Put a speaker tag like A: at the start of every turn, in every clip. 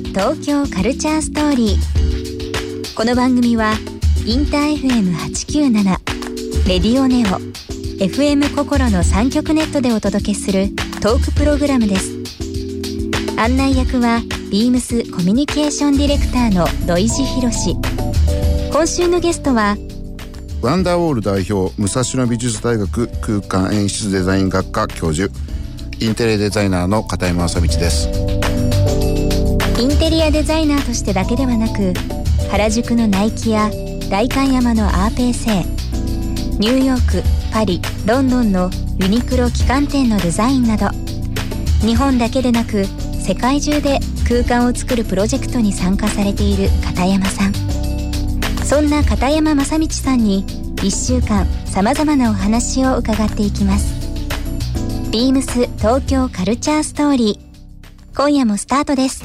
A: 東京カルチャーストーリー。この番組はインター FM897 レディオネオ FM 心の3極ネットでお届けするトークプログラムです。案内役はビームスコミュニケーションディレクターの土井博志今週のゲストは
B: ワンダーウォール代表武蔵野美術大学空間演出デザイン学科教授インテリデザイナーの片山正道です。
A: インテリアデザイナーとしてだけではなく原宿のナイキや代官山のアーペーセイニューヨークパリロンドンのユニクロ旗艦店のデザインなど日本だけでなく世界中で空間を作るプロジェクトに参加されている片山さん。そんな片山正道さんに1週間さまざまなお話を伺っていきます。ビームス東京カルチャーストーリー。今夜もスタートです。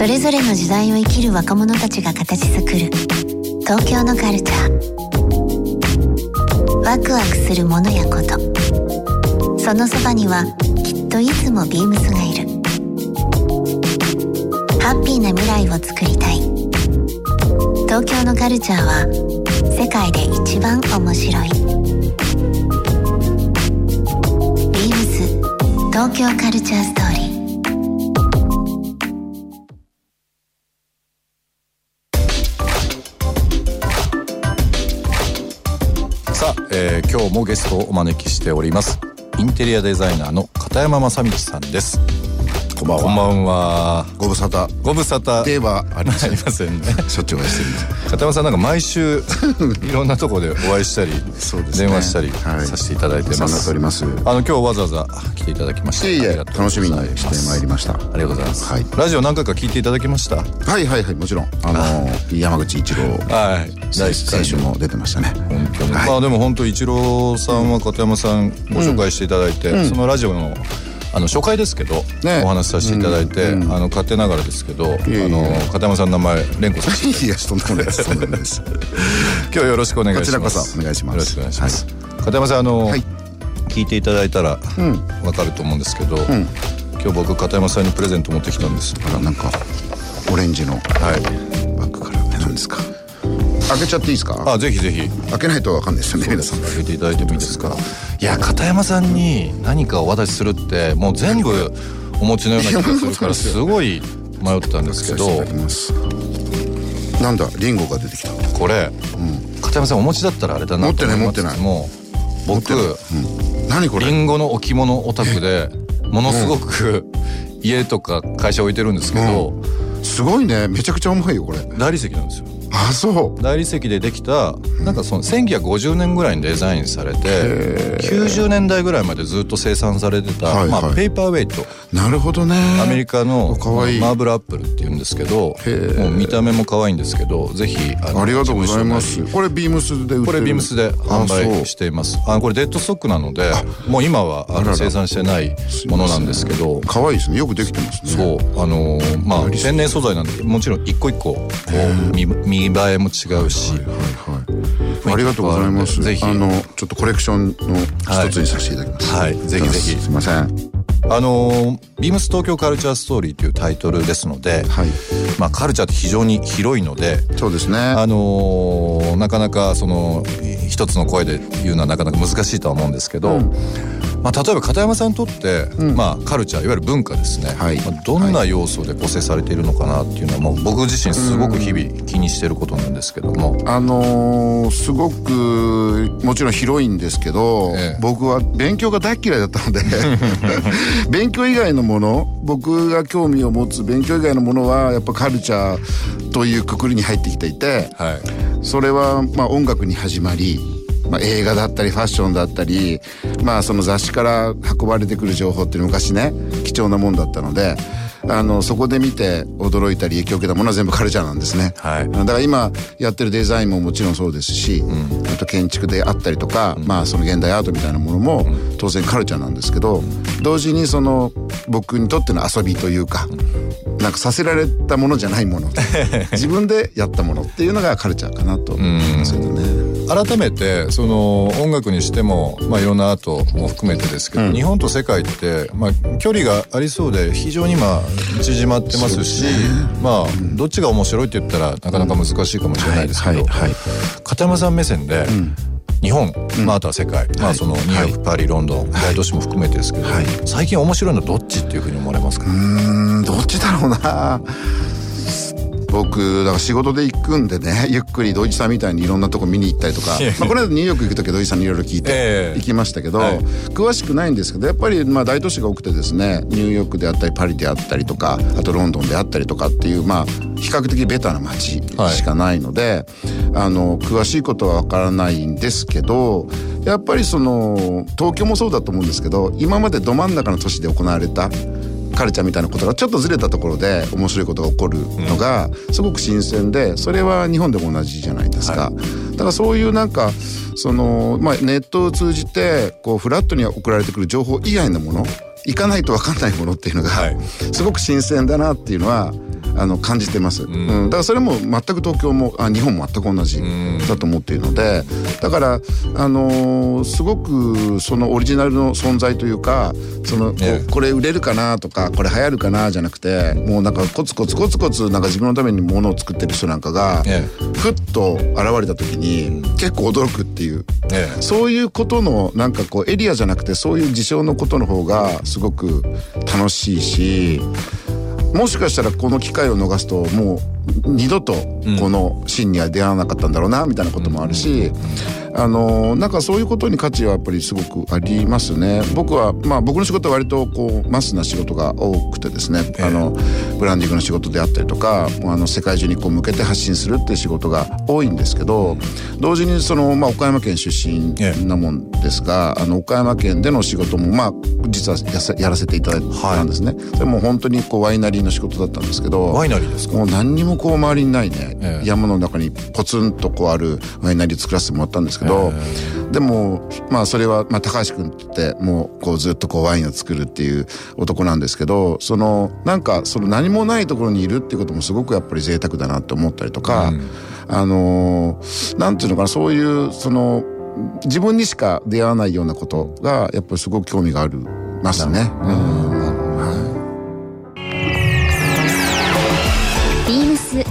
C: それぞれの時代を生きる若者たちが形作る。東京のカルチャー。ワクワクするものやこと。そのそばにはきっといつもビームスがいる。ハッピーな未来をつくりたい。東京のカルチャーは世界で一番面白い。ビームス東京カルチャーストーリー。
D: えー今日もゲストをお招きしております。インテリアデザイナーの片山正道さんです。
B: こんばんは。
D: こんばんは。
B: ご無沙汰。
D: ご無沙汰。
B: ではありません
D: ありませんね。
B: しょっちゅうお会いしてるんで。す
D: 片山さんなんか毎週いろんなとこでお会いしたり、
B: そうですね。
D: 電話したり
B: はい。
D: させていただいてます、
B: ております。
D: あの今日わざわざ来ていただきまして
B: いえいえ楽しみにしてまいりました。
D: ありがとうございます、
B: はい。
D: ラジオ何回か聞いていただきました？
B: はいはいはいもちろん。あの 山口一郎。
D: はい。第一回
B: 選手も出てましたね。
D: 本当に、
B: はい。
D: まあでも本当一郎さんは片山さんご紹介していただいて、そのラジオのあの初回ですけど、
B: ね。
D: お話しさせていただいて、
B: うんうん
D: あの勝手ながらですけど、
B: いえいえ
D: あの片山さんの名前連呼させて
B: いやとんでもないですとんでもないです。
D: 今日よろしくお願いします。
B: こちらこそお願いします。
D: よろしくお願いします、片山さんあの、
B: はい。
D: 聞いていただいたら
B: うん。
D: わかると思うんですけど、
B: ん。
D: 今日僕片山さんにプレゼント持ってきたんです。
B: あらなんかオレンジの
D: はい。
B: バッグから。ですか？開けちゃっていいですか？
D: あぜひぜひ。
B: 開けないとわかんないですよね皆さん。
D: 開けていただいてもいいですか？いや片山さんに何かお渡しするってもう全部お持ちのような気がするからすごい迷ったんですけど。
B: なんだリンゴが出てきた。
D: これ、片山さんお持ちだったらあれだなと思いますけども。僕
B: うん何これ？
D: リンゴの置物オタクでものすごく家とか会社置いてるんですけど、
B: すごいね。めちゃくちゃ重いよこれ。
D: 大理石なんですよ
B: あそう。
D: 大理石でできたなんかその1950年ぐらいにデザインされて90年代ぐらいまでずっと生産されてた、
B: はいはい。
D: まあ、ペーパーウェイト。
B: なるほどね。
D: アメリカの
B: かわい。い
D: マーブルアップルっていうんですけどもう見た目も可愛いんですけどぜひあ
B: ありがとうございます。これビームスで売ってる。
D: これビームスで販売しています。あこれデッドストックなのでもう今はあの生産してないものなんですけど。
B: 可愛いですね。よくできてますね。
D: そう。あのーまあ天然素材なんでもちろん一個一個こう見見栄えも違うし。
B: はいはいありがとうございます。
D: ぜひ。
B: あのちょっとコレクションの一つにさせていただきます。
D: はい。ぜひぜひ。
B: すいません。
D: あのービームス東京カルチャーストーリーというタイトルですので、
B: はい。
D: まあカルチャーって非常に広いので
B: そうですね。
D: あのーなかなかその一つの声で言うのはなかなか難しいとは思うんですけど、まあ、例えば片山さんにとって、まあ、カルチャーいわゆる文化ですね、
B: はい。
D: まあどんな要素で構成されているのかなっていうのはもう僕自身すごく日々気にしてることなんですけども、
B: あのーすごくもちろん広いんですけど、
D: ええ。
B: 僕は勉強が大嫌いだったので 勉強以外のもの僕が興味を持つ勉強以外のものはやっぱカルチャーというくくりに入ってきていて
D: はい。
B: それはまあ音楽に始まり、まあ、映画だったりファッションだったりまあその雑誌から運ばれてくる情報っていうのは昔ね貴重なもんだったのであのそこで見て驚いたり影響を受けたものは全部カルチャーなんですね、
D: はい。
B: だから今やってるデザインももちろんそうですし、あと建築であったりとか、まあその現代アートみたいなものも当然カルチャーなんですけど同時にその僕にとっての遊びというかなんかさせられたものじゃないもの 自分でやったものっていうのがカルチャーかなと思いますけどね。
D: 改めてその音楽にしても、まあ、いろんなアートも含めてですけど、日本と世界って、まあ、距離がありそうで非常に今縮まってますしまあどっちが面白いって言ったらなかなか難しいかもしれないですけど、片山さん目線で、日本、まあ、あとは世界、まあ、そのニューヨーク、パリロンドン大都市も含めてですけど、
B: はい。
D: 最近面白いのどっちっていうふうに思われますか、
B: うーんどっちだろうな僕だから仕事で行くんでね ゆっくり土井さんみたいにいろんなとこ見に行ったりとか、まあ、この間ニューヨーク行く時は土井さんにいろいろ聞い
D: え
B: て
D: え
B: 行きましたけど、
D: はい。
B: 詳しくないんですけどやっぱりまあ大都市が多くてですねニューヨークであったりパリであったりとかあとロンドンであったりとかっていうまあ比較的ベタな街しかないので、あの詳しいことはわからないんですけどやっぱりその東京もそうだと思うんですけど今までど真ん中の都市で行われたカルチャーみたいなことがちょっとずれたところで面白いことが起こるのがすごく新鮮でそれは日本でも同じじゃないですか、だからそういうなんかその、まあ、ネットを通じてこうフラットに送られてくる情報以外のもの行かないと分かんないものっていうのが、
D: はい。
B: すごく新鮮だなっていうのはあの感じてます、うん。だからそれも全く東京もあ日本も全く同じだと思っているのでだからあのーすごくそのオリジナルの存在というかそのここれ売れるかなとかこれ流行るかなじゃなくてもうなんかコツコツコツコツなんか自分のためにものを作ってる人なんかが
D: え
B: ふっと現れた時に結構驚くっていう。
D: ええ
B: そういうことのなんかこうエリアじゃなくてそういう事象のことの方がすごく楽しいしもしかしたらこの機会を逃すともう二度とこのシーンには出会わなかったんだろうなみたいなこともあるし、あのなんかそういうことに価値はやっぱりすごくありますね。僕はまあ僕の仕事は割とこうマスな仕事が多くてですね、あのブランディングの仕事であったりとかあの世界中にこう向けて発信するっていう仕事が多いんですけど同時にその、まあ、岡山県出身なもんですが、あの岡山県での仕事もまあ実はやらせていただいたんですね。それも本当にこうワイナリーの仕事だったんですけど
D: ワイナリーですか？
B: もう何にもこう周りにないね、
D: ええ。
B: 山の中にポツンとこうあるワイナリー作らせてもらったんですけど、でもまあそれは、まあ、高橋君ってもうこうずっとこうワインを作るっていう男なんですけどそのなんかその何もないところにいるっていうこともすごくやっぱり贅沢だなって思ったりとか、あのーなんていうのかなそういうその自分にしか出会わないようなことがやっぱりすごく興味があるますね。うん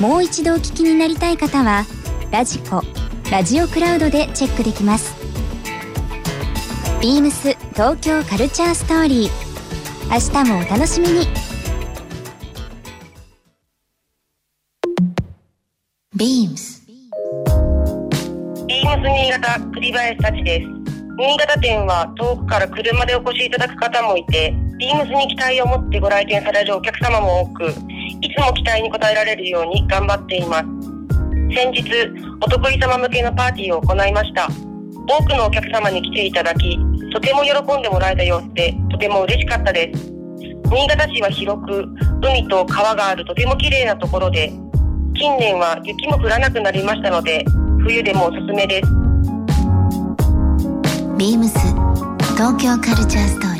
A: もう一度お聞きになりたい方はラジコラジオクラウドでチェックできます。ビームス東京カルチャーストーリー。明日もお楽しみに。
C: ビームス。
E: ビームス新潟栗林幸です。新潟店は遠くから車でお越しいただく方もいて、ビームスに期待を持ってご来店されるお客様も多く、いつも期待に応えられるように頑張っています。先日、お得意様向けのパーティーを行いました。多くのお客様に来ていただき、とても喜んでもらえた様子で、とても嬉しかったです。新潟市は広く、海と川があるとても綺麗なところで、近年は雪も降らなくなりましたので、冬でもおすすめです。
C: ビームス東京カルチャーストーリー